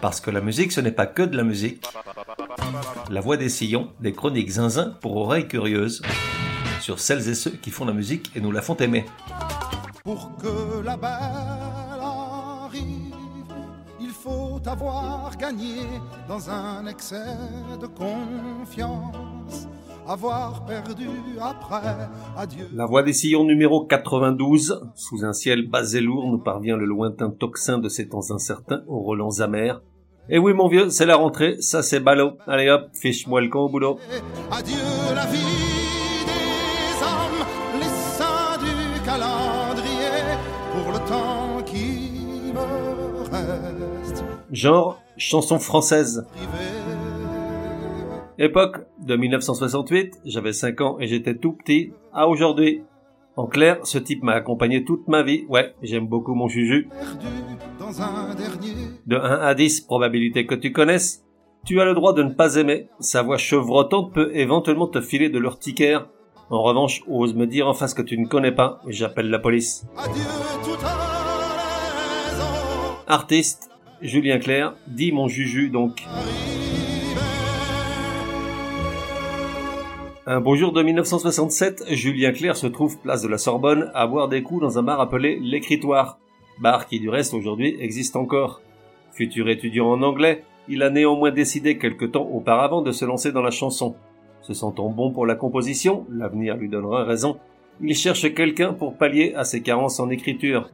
Parce que la musique, ce n'est pas que de la musique. La voix des sillons, des chroniques zinzin pour oreilles curieuses, sur celles et ceux qui font la musique et nous la font aimer. Pour que la belle arrive, il faut avoir gagné dans un excès de confiance. Avoir perdu après, adieu. La voix des sillons numéro 92, sous un ciel bas et lourd, nous parvient le lointain tocsin de ces temps incertains aux relents amers. Et oui, mon vieux, c'est la rentrée, ça c'est ballot. Allez hop, fiche-moi le camp au boulot. Adieu la vie des hommes, les saints du calendrier, pour le temps qui me reste. Genre, chanson française. Époque de 1968, j'avais 5 ans et j'étais tout petit, à aujourd'hui. En clair, ce type m'a accompagné toute ma vie. Ouais, j'aime beaucoup mon juju. perdu dans un dernier. De 1 à 10, probabilité que tu connaisses. Tu as le droit de ne pas aimer. Sa voix chevrotante peut éventuellement te filer de l'urticaire. En revanche, ose me dire en face que tu ne connais pas et j'appelle la police. Adieu toute raison. Artiste, Julien Clerc, dis mon juju donc. Un beau jour de 1967, Julien Clerc se trouve place de la Sorbonne à boire des coups dans un bar appelé l'Écritoire. Bar qui du reste aujourd'hui existe encore. Futur étudiant en anglais, il a néanmoins décidé quelque temps auparavant de se lancer dans la chanson. Se sentant bon pour la composition, l'avenir lui donnera raison, il cherche quelqu'un pour pallier à ses carences en écriture.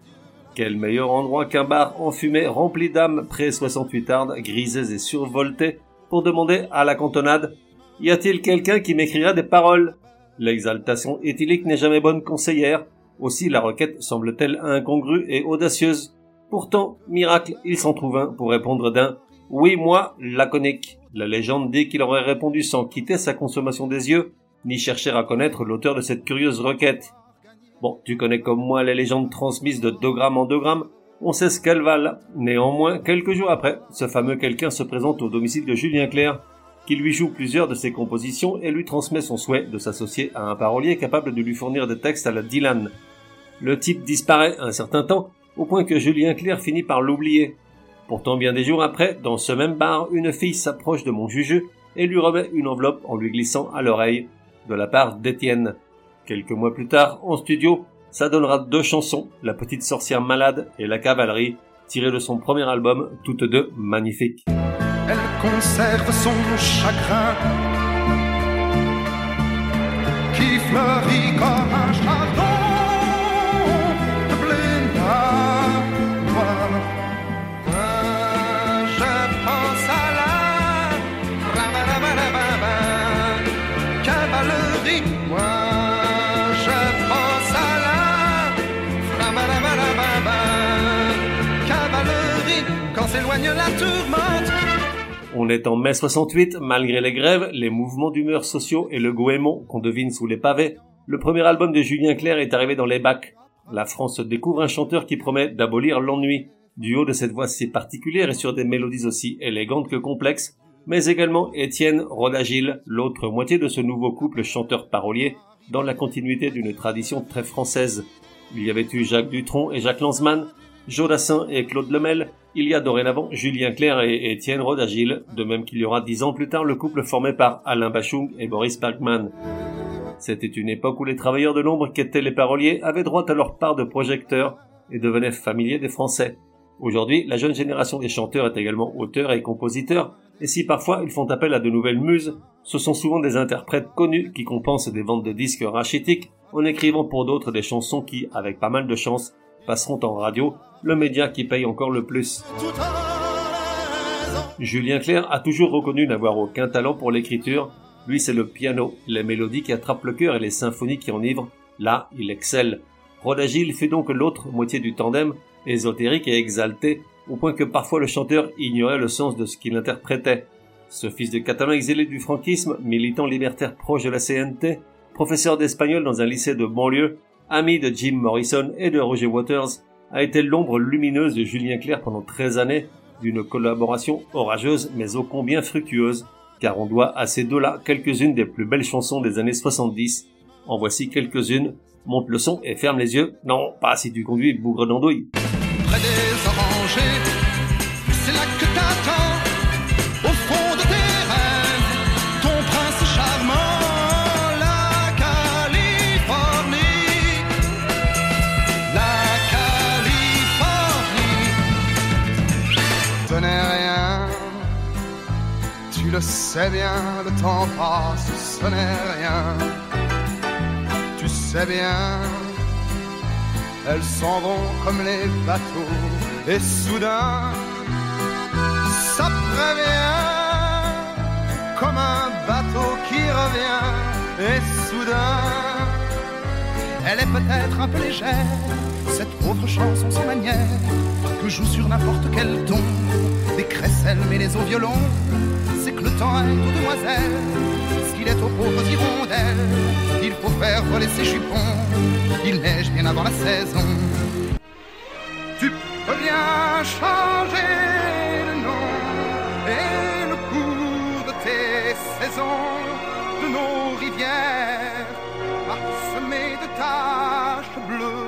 Quel meilleur endroit qu'un bar enfumé rempli d'âmes près 68 ardes, grisées et survoltées, pour demander à la cantonade Y a-t-il quelqu'un qui m'écrira des paroles? L'exaltation éthylique n'est jamais bonne conseillère, aussi la requête semble-t-elle incongrue et audacieuse. Pourtant, miracle, il s'en trouve un pour répondre d'un Oui, moi, laconique. La légende dit qu'il aurait répondu sans quitter sa consommation des yeux, ni chercher à connaître l'auteur de cette curieuse requête. Bon, tu connais comme moi les légendes transmises de deux grammes en deux grammes, on sait ce qu'elles valent. Néanmoins, quelques jours après, ce fameux quelqu'un se présente au domicile de Julien Clerc, qui lui joue plusieurs de ses compositions et lui transmet son souhait de s'associer à un parolier capable de lui fournir des textes à la Dylan. Le type disparaît un certain temps, au point que Julien Clerc finit par l'oublier. Pourtant, bien des jours après, dans ce même bar, une fille s'approche de mon juge et lui remet une enveloppe en lui glissant à l'oreille, de la part d'Étienne. Quelques mois plus tard, en studio, ça donnera deux chansons, La petite sorcière malade et La cavalerie, tirées de son premier album, toutes deux magnifiques. Elle conserve son chagrin qui fleurit comme un chardon de blé noir. Moi, je pense à la cavalerie. Moi, je pense à la cavalerie. Quand s'éloigne la tourmente. On est en mai 68, malgré les grèves, les mouvements d'humeur sociaux et le goémon qu'on devine sous les pavés, le premier album de Julien Clerc est arrivé dans les bacs. La France découvre un chanteur qui promet d'abolir l'ennui, du haut de cette voix si particulière et sur des mélodies aussi élégantes que complexes, mais également Étienne Rodagil, l'autre moitié de ce nouveau couple chanteur-parolier, dans la continuité d'une tradition très française. Il y avait eu Jacques Dutronc et Jacques Lanzmann, Jodassin et Claude Lemel, il y a dorénavant Julien Clerc et Étienne Rodagil, de même qu'il y aura dix ans plus tard le couple formé par Alain Bachung et Boris Bergman. C'était une époque où les travailleurs de l'ombre qu'étaient les paroliers avaient droit à leur part de projecteurs et devenaient familiers des Français. Aujourd'hui, la jeune génération des chanteurs est également auteurs et compositeurs, et si parfois ils font appel à de nouvelles muses, ce sont souvent des interprètes connus qui compensent des ventes de disques rachitiques en écrivant pour d'autres des chansons qui, avec pas mal de chance, passeront en radio, le média qui paye encore le plus. Julien Clerc a toujours reconnu n'avoir aucun talent pour l'écriture. Lui, c'est le piano, les mélodies qui attrapent le cœur et les symphonies qui enivrent. Là, il excelle. Rodagil fait donc l'autre moitié du tandem, ésotérique et exalté, au point que parfois le chanteur ignorait le sens de ce qu'il interprétait. Ce fils de catalan exilé du franquisme, militant libertaire proche de la CNT, professeur d'espagnol dans un lycée de banlieue, ami de Jim Morrison et de Roger Waters, a été l'ombre lumineuse de Julien Clerc pendant 13 années, d'une collaboration orageuse mais ô combien fructueuse, car on doit à ces deux-là quelques-unes des plus belles chansons des années 70. En voici quelques-unes. Monte le son et ferme les yeux. Non, pas si tu conduis bougre d'andouille. Le sais bien, le temps passe, ce n'est rien. Tu sais bien, elles s'en vont comme les bateaux, et soudain, ça prévient, comme un bateau qui revient, et soudain, elle est peut-être un peu légère, cette autre chanson sans manière, que joue sur n'importe quel ton, des crécelles mais les au violon, temps demoiselles, ce qu'il est aux pauvres hirondelles, il faut faire voler ses jupons, il neige bien avant la saison. Tu peux bien changer le nom et le cours de tes saisons, de nos rivières, parsemées de taches bleues,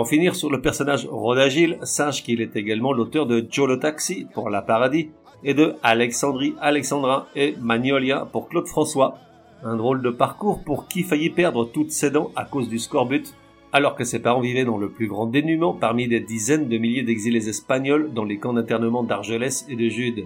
en finir sur le personnage Rodagile, sache qu'il est également l'auteur de Joe le Taxi pour La Paradis et de Alexandrie Alexandra et Magnolia pour Claude François. Un drôle de parcours pour qui faillit perdre toutes ses dents à cause du scorbut, alors que ses parents vivaient dans le plus grand dénuement parmi des dizaines de milliers d'exilés espagnols dans les camps d'internement d'Argelès et de Jude.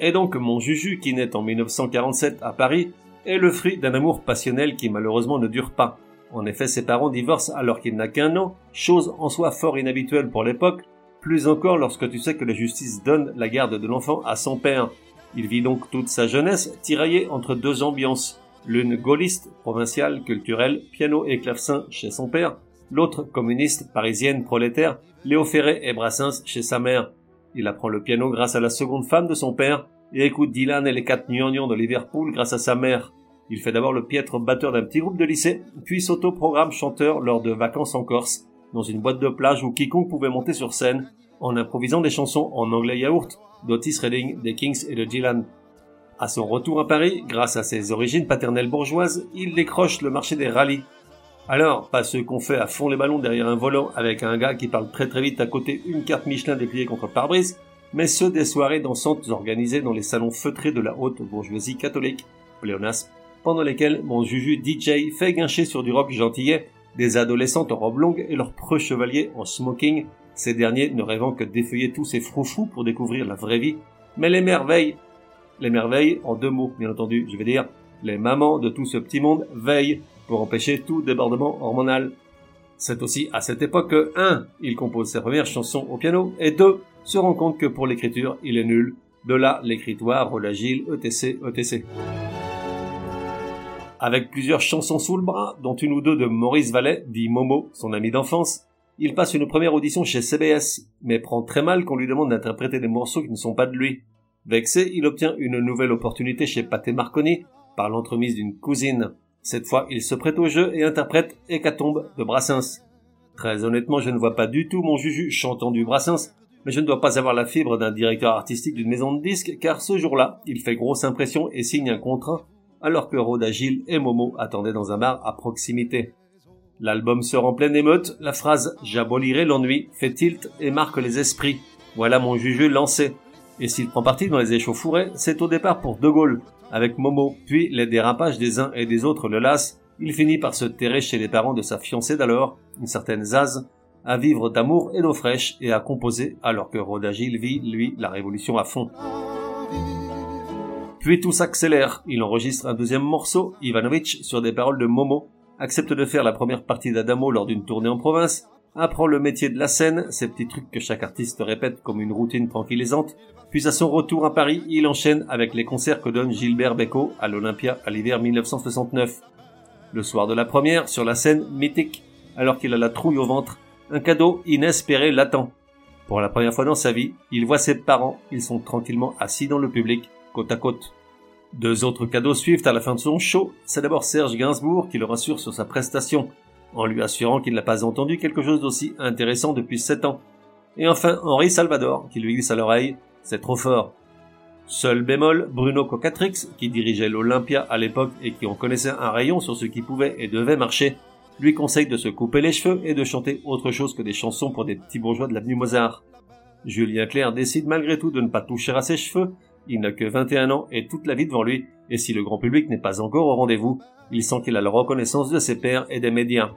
Et donc mon Juju, qui naît en 1947 à Paris, est le fruit d'un amour passionnel qui malheureusement ne dure pas. En effet, ses parents divorcent alors qu'il n'a qu'un an, chose en soi fort inhabituelle pour l'époque, plus encore lorsque tu sais que la justice donne la garde de l'enfant à son père. Il vit donc toute sa jeunesse tiraillé entre deux ambiances, l'une gaulliste, provinciale, culturelle, piano et clavecin chez son père, l'autre communiste, parisienne, prolétaire, Léo Ferré et Brassens chez sa mère. Il apprend le piano grâce à la seconde femme de son père et écoute Dylan et les quatre gnangnans de Liverpool grâce à sa mère. Il fait d'abord le piètre batteur d'un petit groupe de lycée, puis s'auto-programme chanteur lors de vacances en Corse, dans une boîte de plage où quiconque pouvait monter sur scène, en improvisant des chansons en anglais yaourt, d'Otis Redding, des Kings et de Dylan. À son retour à Paris, grâce à ses origines paternelles bourgeoises, il décroche le marché des rallyes. Alors, pas ceux qu'on fait à fond les ballons derrière un volant avec un gars qui parle très très vite à côté une carte Michelin dépliée contre pare-brise, mais ceux des soirées dansantes organisées dans les salons feutrés de la haute bourgeoisie catholique, pléonasme, pendant lesquels mon Juju DJ fait guincher sur du rock gentillet des adolescentes en robe longue et leurs preux chevaliers en smoking, ces derniers ne rêvant que d'effeuiller tous ces froufrous pour découvrir la vraie vie, mais les merveilles, les merveilles en deux mots bien entendu, je vais dire, les mamans de tout ce petit monde veillent pour empêcher tout débordement hormonal. C'est aussi à cette époque que 1. Il compose ses premières chansons au piano et 2. Se rend compte que pour l'écriture, il est nul. De là l'écritoire, Rolagile, ETC, ETC. Avec plusieurs chansons sous le bras, dont une ou deux de Maurice Vallet, dit Momo, son ami d'enfance, il passe une première audition chez CBS, mais prend très mal qu'on lui demande d'interpréter des morceaux qui ne sont pas de lui. Vexé, il obtient une nouvelle opportunité chez Pathé Marconi, par l'entremise d'une cousine. Cette fois, il se prête au jeu et interprète Hécatombe de Brassens. Très honnêtement, je ne vois pas du tout mon Juju chantant du Brassens, mais je ne dois pas avoir la fibre d'un directeur artistique d'une maison de disques, car ce jour-là, il fait grosse impression et signe un contrat, alors que Rhoda Gilles et Momo attendaient dans un bar à proximité. L'album sort en pleine émeute, la phrase J'abolirai l'ennui fait tilt et marque les esprits. Voilà mon Juju lancé. Et s'il prend parti dans les échauffourées, c'est au départ pour De Gaulle, avec Momo, puis les dérapages des uns et des autres le lassent, il finit par se terrer chez les parents de sa fiancée d'alors, une certaine Zaz, à vivre d'amour et d'eau fraîche et à composer alors que Rodagil vit, lui, la révolution à fond. Puis tout s'accélère, il enregistre un deuxième morceau, Ivanovitch, sur des paroles de Momo, accepte de faire la première partie d'Adamo lors d'une tournée en province, apprend le métier de la scène, ces petits trucs que chaque artiste répète comme une routine tranquillisante, puis à son retour à Paris, il enchaîne avec les concerts que donne Gilbert Bécaud à l'Olympia à l'hiver 1969. Le soir de la première, sur la scène mythique, alors qu'il a la trouille au ventre, un cadeau inespéré l'attend. Pour la première fois dans sa vie, il voit ses parents, ils sont tranquillement assis dans le public, côte à côte. Deux autres cadeaux suivent à la fin de son show. C'est d'abord Serge Gainsbourg qui le rassure sur sa prestation, en lui assurant qu'il n'a pas entendu quelque chose d'aussi intéressant depuis sept ans. Et enfin Henri Salvador qui lui glisse à l'oreille c'est trop fort. Seul bémol, Bruno Cocatrix, qui dirigeait l'Olympia à l'époque et qui en connaissait un rayon sur ce qui pouvait et devait marcher, lui conseille de se couper les cheveux et de chanter autre chose que des chansons pour des petits bourgeois de l'avenue Mozart. Julien Clerc décide malgré tout de ne pas toucher à ses cheveux, il n'a que 21 ans et toute la vie devant lui, et si le grand public n'est pas encore au rendez-vous, il sent qu'il a la reconnaissance de ses pairs et des médias.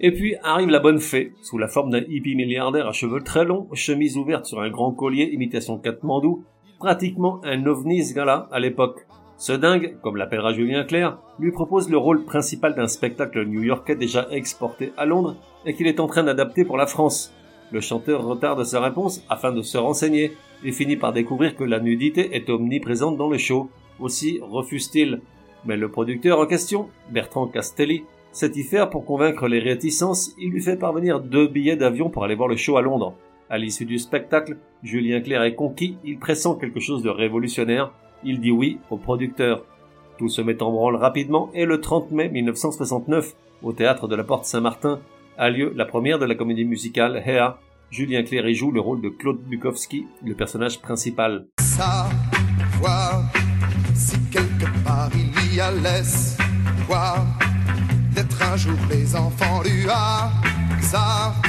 Et puis arrive la bonne fée, sous la forme d'un hippie milliardaire à cheveux très longs, chemise ouverte sur un grand collier imitation Katmandou, pratiquement un ovni ce gars-là à l'époque. Ce dingue, comme l'appellera Julien Clerc, lui propose le rôle principal d'un spectacle new-yorkais déjà exporté à Londres et qu'il est en train d'adapter pour la France. Le chanteur retarde sa réponse afin de se renseigner et finit par découvrir que la nudité est omniprésente dans le show. Aussi refuse-t-il. Mais le producteur en question, Bertrand Castelli, sait y faire pour convaincre les réticences, il lui fait parvenir deux billets d'avion pour aller voir le show à Londres. À l'issue du spectacle, Julien Clerc est conquis, il pressent quelque chose de révolutionnaire, il dit oui au producteur. Tout se met en branle rapidement et le 30 mai 1969, au théâtre de la Porte Saint-Martin, a lieu la première de la comédie musicale Hea. Julien Clerc y joue le rôle de Claude Bukowski, le personnage principal. Savoir si quelque part il y a l'espoir d'être un jour les enfants du hasard.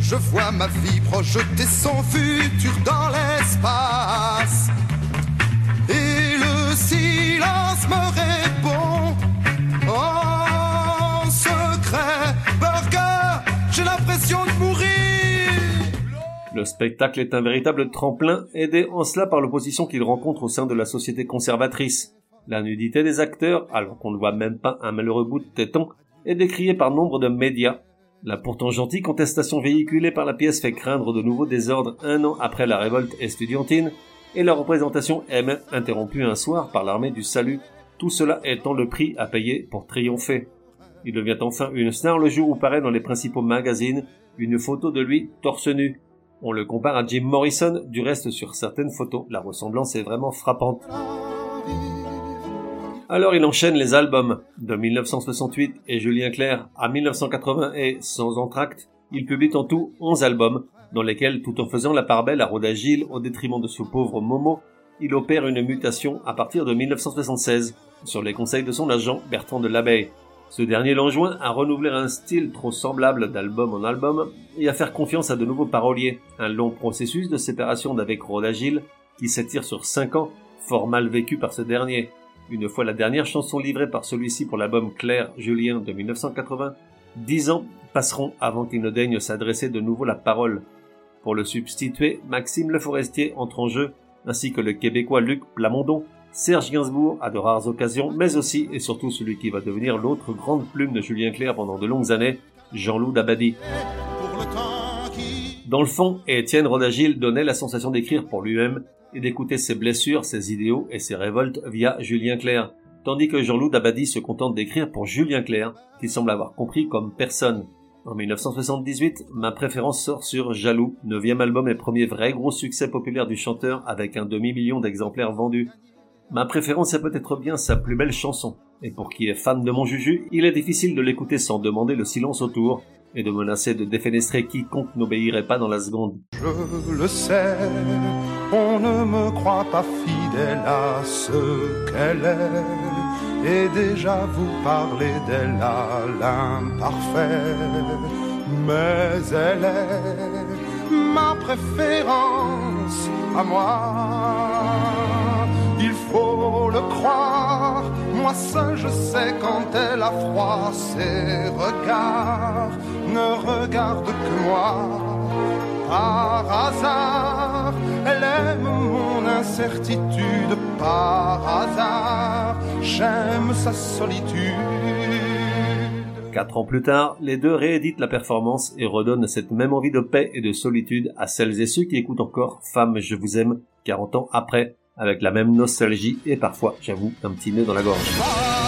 Je vois ma vie projeter son futur dans l'espace. Et le silence me répond Le spectacle est un véritable tremplin, aidé en cela par l'opposition qu'il rencontre au sein de la société conservatrice. La nudité des acteurs, alors qu'on ne voit même pas un malheureux bout de téton, est décriée par nombre de médias. La pourtant gentille contestation véhiculée par la pièce fait craindre de nouveaux désordres un an après la révolte estudiantine, et la représentation est même interrompue un soir par l'armée du salut, tout cela étant le prix à payer pour triompher. Il devient enfin une star le jour où paraît dans les principaux magazines une photo de lui torse nu. On le compare à Jim Morrison, du reste sur certaines photos, la ressemblance est vraiment frappante. Alors il enchaîne les albums. De 1968 et Julien Clerc à 1980 et Sans entracte, il publie en tout 11 albums, dans lesquels, tout en faisant la part belle à Rhoda Gilles au détriment de ce pauvre Momo, il opère une mutation à partir de 1976, sur les conseils de son agent Bertrand de Labeille. Ce dernier l'enjoint à renouveler un style trop semblable d'album en album et à faire confiance à de nouveaux paroliers. Un long processus de séparation d'avec Rhoda Gilles qui s'étire sur 5 ans, fort mal vécu par ce dernier. Une fois la dernière chanson livrée par celui-ci pour l'album Claire Julien de 1980, 10 ans passeront avant qu'il ne daigne s'adresser de nouveau la parole. Pour le substituer, Maxime Le Forestier entre en jeu, ainsi que le Québécois Luc Plamondon, Serge Gainsbourg à de rares occasions, mais aussi et surtout celui qui va devenir l'autre grande plume de Julien Clerc pendant de longues années, Jean-Loup Dabadi. Dans le fond, Étienne Rodagil donnait la sensation d'écrire pour lui-même et d'écouter ses blessures, ses idéaux et ses révoltes via Julien Clerc, tandis que Jean-Loup Dabadi se contente d'écrire pour Julien Clerc, qui semble avoir compris comme personne. En 1978, ma préférence sort sur Jaloux, neuvième album et premier vrai gros succès populaire du chanteur avec un demi-million d'exemplaires vendus. Ma préférence est peut-être bien sa plus belle chanson, et pour qui est fan de mon Juju, il est difficile de l'écouter sans demander le silence autour, et de menacer de défenestrer quiconque n'obéirait pas dans la seconde. Je le sais, on ne me croit pas fidèle à ce qu'elle est, et déjà vous parlez d'elle à l'imparfait, mais elle est ma préférence à moi faut le croire. Moi seul je sais quand elle a froid, ses regards ne regardent que moi. Par hasard, elle aime mon incertitude. Par hasard, j'aime sa solitude. Quatre ans plus tard, les deux rééditent la performance et redonnent cette même envie de paix et de solitude à celles et ceux qui écoutent encore Femme, je vous aime 40 ans après, avec la même nostalgie et parfois, j'avoue, un petit nœud dans la gorge.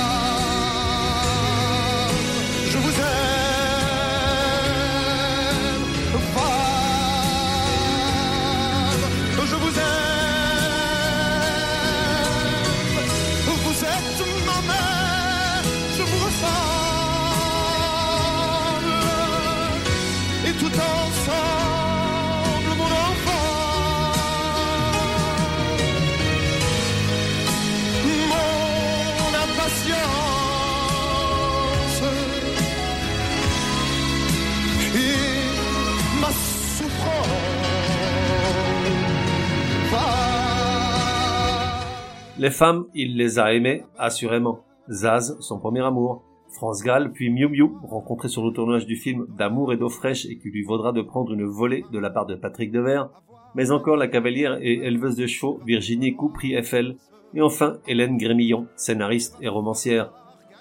Les femmes, il les a aimées, assurément. Zaz, son premier amour. France Gall, puis Miu Miu, rencontré sur le tournage du film D'amour et d'eau fraîche et qui lui vaudra de prendre une volée de la part de Patrick Devers. Mais encore la cavalière et éleveuse de chevaux Virginie Coupry Eiffel. Et enfin Hélène Grémillon, scénariste et romancière.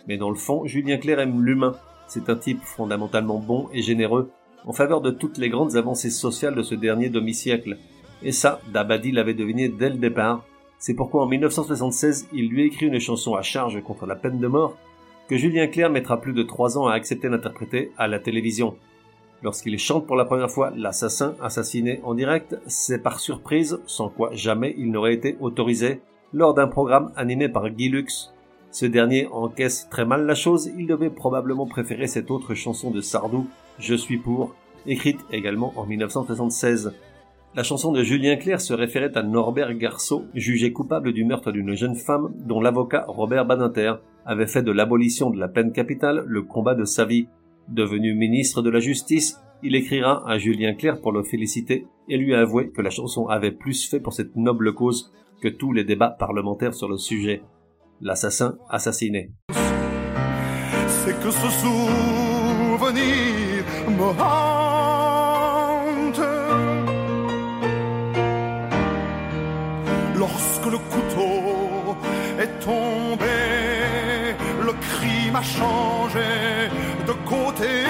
Mais dans le fond, Julien Clerc aime l'humain. C'est un type fondamentalement bon et généreux, en faveur de toutes les grandes avancées sociales de ce dernier demi-siècle. Et ça, Dabadi l'avait deviné dès le départ. C'est pourquoi en 1976, il lui écrit une chanson à charge contre la peine de mort que Julien Clerc mettra plus de trois ans à accepter d'interpréter à la télévision. Lorsqu'il chante pour la première fois l'assassin assassiné en direct, c'est par surprise, sans quoi jamais il n'aurait été autorisé, lors d'un programme animé par Guy Lux. Ce dernier encaisse très mal la chose, il devait probablement préférer cette autre chanson de Sardou, Je suis pour, écrite également en 1976. La chanson de Julien Clerc se référait à Norbert Garceau, jugé coupable du meurtre d'une jeune femme dont l'avocat Robert Badinter avait fait de l'abolition de la peine capitale le combat de sa vie. Devenu ministre de la Justice, il écrira à Julien Clerc pour le féliciter et lui avouer que la chanson avait plus fait pour cette noble cause que tous les débats parlementaires sur le sujet. L'assassin assassiné. Crime a changé de côté.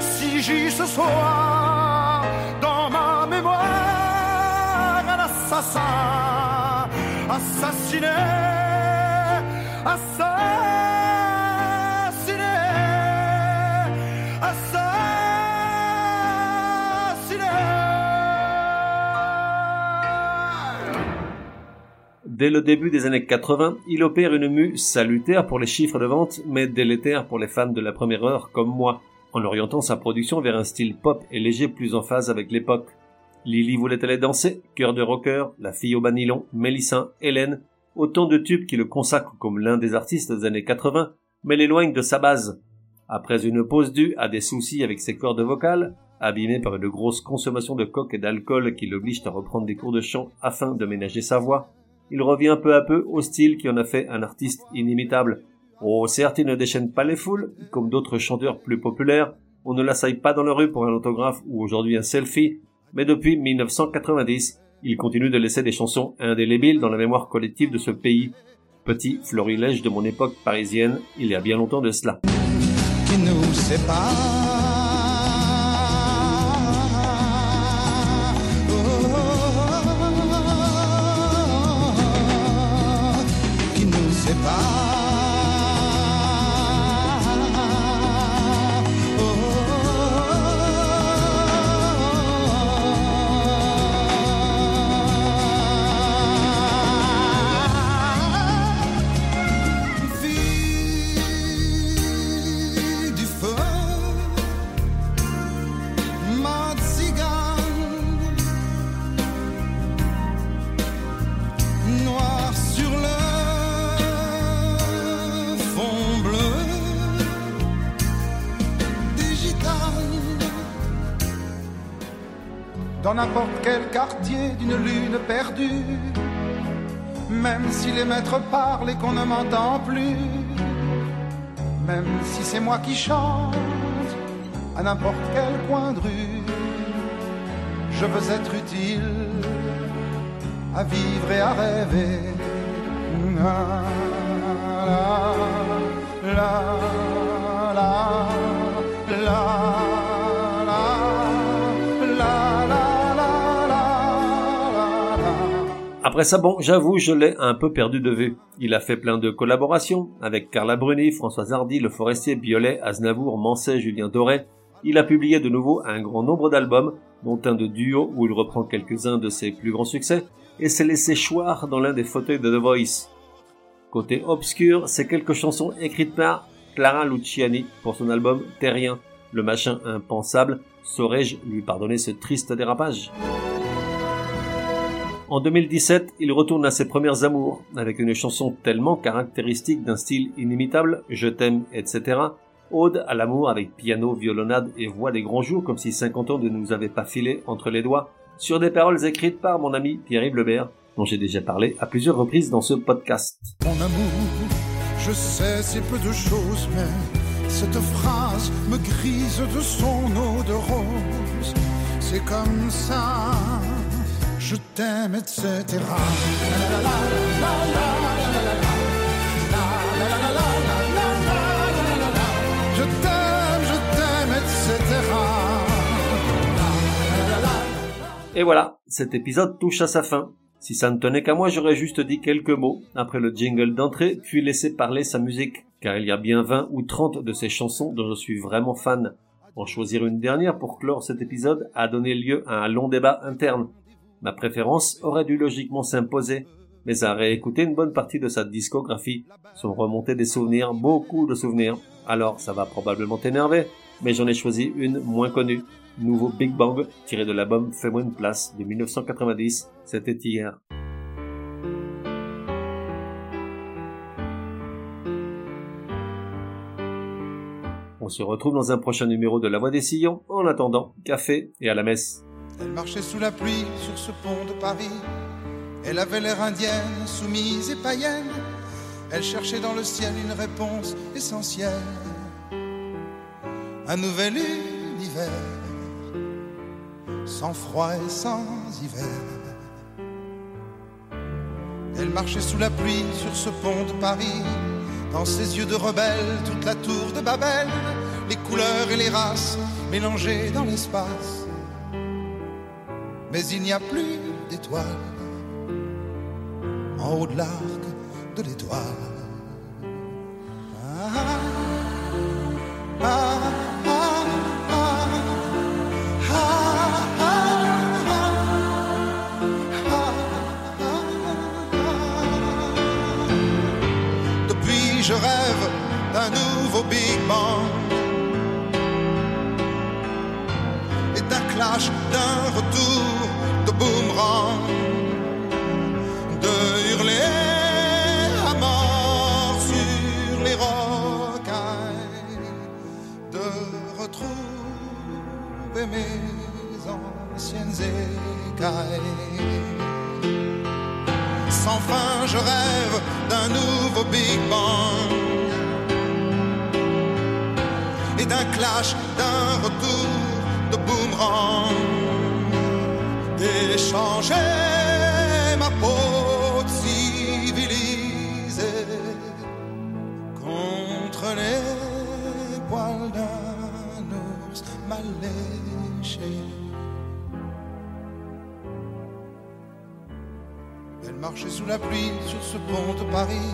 Si j'y ce soir, dans ma mémoire, un assassin assassiné, assassiné, Dès le début des années 80, il opère une mue salutaire pour les chiffres de vente, mais délétère pour les fans de la première heure comme moi, en orientant sa production vers un style pop et léger plus en phase avec l'époque. Lily voulait aller danser, Cœur de rocker, La fille au banilon, Mélissa, Hélène, autant de tubes qui le consacrent comme l'un des artistes des années 80, mais l'éloignent de sa base. Après une pause due à des soucis avec ses cordes vocales, abîmées par une grosse consommation de coke et d'alcool qui l'obligent à reprendre des cours de chant afin de ménager sa voix, il revient peu à peu au style qui en a fait un artiste inimitable. Oh, certes, il ne déchaîne pas les foules, comme d'autres chanteurs plus populaires, on ne l'assaille pas dans la rue pour un autographe ou aujourd'hui un selfie, mais depuis 1990, il continue de laisser des chansons indélébiles dans la mémoire collective de ce pays. Petit florilège de mon époque parisienne, il y a bien longtemps de cela. D'une lune perdue, même si les maîtres parlent et qu'on ne m'entend plus, même si c'est moi qui chante à n'importe quel coin de rue, je veux être utile à vivre et à rêver. Après ça, bon, j'avoue, je l'ai un peu perdu de vue. Il a fait plein de collaborations avec Carla Bruni, François Hardy, Le Forestier, Biolay, Aznavour, Manset, Julien Doré. Il a publié de nouveau un grand nombre d'albums, dont un de duo où il reprend quelques-uns de ses plus grands succès, et s'est laissé choir dans l'un des fauteuils de The Voice. Côté obscur, c'est quelques chansons écrites par Clara Luciani pour son album Terrien, le machin impensable. Saurais-je lui pardonner ce triste dérapage? En 2017, il retourne à ses premières amours, avec une chanson tellement caractéristique d'un style inimitable, Je t'aime, etc., Ode à l'amour avec piano, violonade et voix des grands jours comme si 50 ans ne nous avaient pas filé entre les doigts, sur des paroles écrites par mon ami Pierre-Yves Lebert, dont j'ai déjà parlé à plusieurs reprises dans ce podcast. Mon amour, je sais si peu de choses, mais cette phrase me grise de son eau de rose. C'est comme ça, je t'aime, etc. Je t'aime, je t'aime, etc. Et voilà, cet épisode touche à sa fin. Si ça ne tenait qu'à moi, j'aurais juste dit quelques mots après le jingle d'entrée, puis laissé parler sa musique, car il y a bien 20 ou 30 de ses chansons dont je suis vraiment fan. En choisir une dernière pour clore cet épisode a donné lieu à un long débat interne. Ma préférence aurait dû logiquement s'imposer, mais à réécouter une bonne partie de sa discographie sont remontés des souvenirs, beaucoup de souvenirs. Alors ça va probablement t'énerver, mais j'en ai choisi une moins connue. Nouveau Big Bang, tiré de l'album Fais-moi une place de 1990, c'était hier. On se retrouve dans un prochain numéro de La Voix des Sillons. En attendant, café et à la messe. Elle marchait sous la pluie sur ce pont de Paris. Elle avait l'air indienne, soumise et païenne. Elle cherchait dans le ciel une réponse essentielle. Un nouvel univers, sans froid et sans hiver. Elle marchait sous la pluie sur ce pont de Paris. Dans ses yeux de rebelle, toute la tour de Babel, les couleurs et les races mélangées dans l'espace. Mais il n'y a plus d'étoiles en haut de l'arc de l'étoile. Ah, ah, ah, Depuis, je rêve d'un nouveau Big Bang d'un retour de boomerang, de hurler à mort sur les rocailles, de retrouver mes anciennes écailles. Sans fin, je rêve d'un nouveau Big Bang et d'un clash, d'un retour de d'échanger ma peau civilisée contre les poils d'un ours mal léché. Elle marchait sous la pluie sur ce pont de Paris,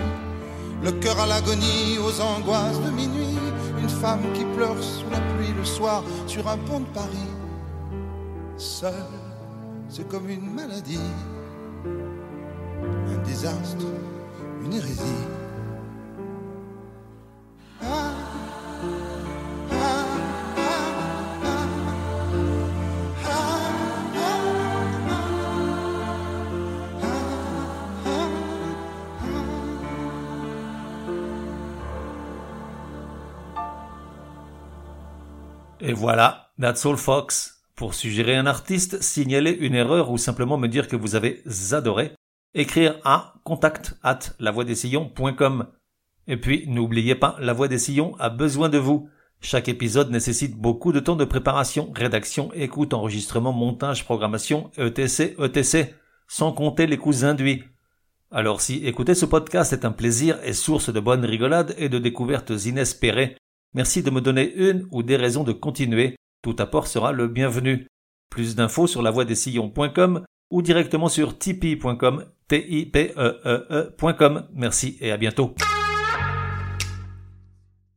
le cœur à l'agonie, aux angoisses de minuit. Une femme qui pleure sous la pluie le soir sur un pont de Paris. Seule, c'est comme une maladie, un désastre, une hérésie. Et voilà, that's all Fox. Pour suggérer un artiste, signaler une erreur ou simplement me dire que vous avez adoré, écrire à contact at lavoidessillons.com. Et puis, n'oubliez pas, La Voix des Sillons a besoin de vous. Chaque épisode nécessite beaucoup de temps de préparation, rédaction, écoute, enregistrement, montage, programmation, etc., etc., sans compter les coûts induits. Alors si écouter ce podcast est un plaisir et source de bonnes rigolades et de découvertes inespérées, Merci de me donner une ou des raisons de continuer. Tout apport sera le bienvenu. Plus d'infos sur lavoidessillons.com ou directement sur tipeee.com, e e, e Merci et à bientôt.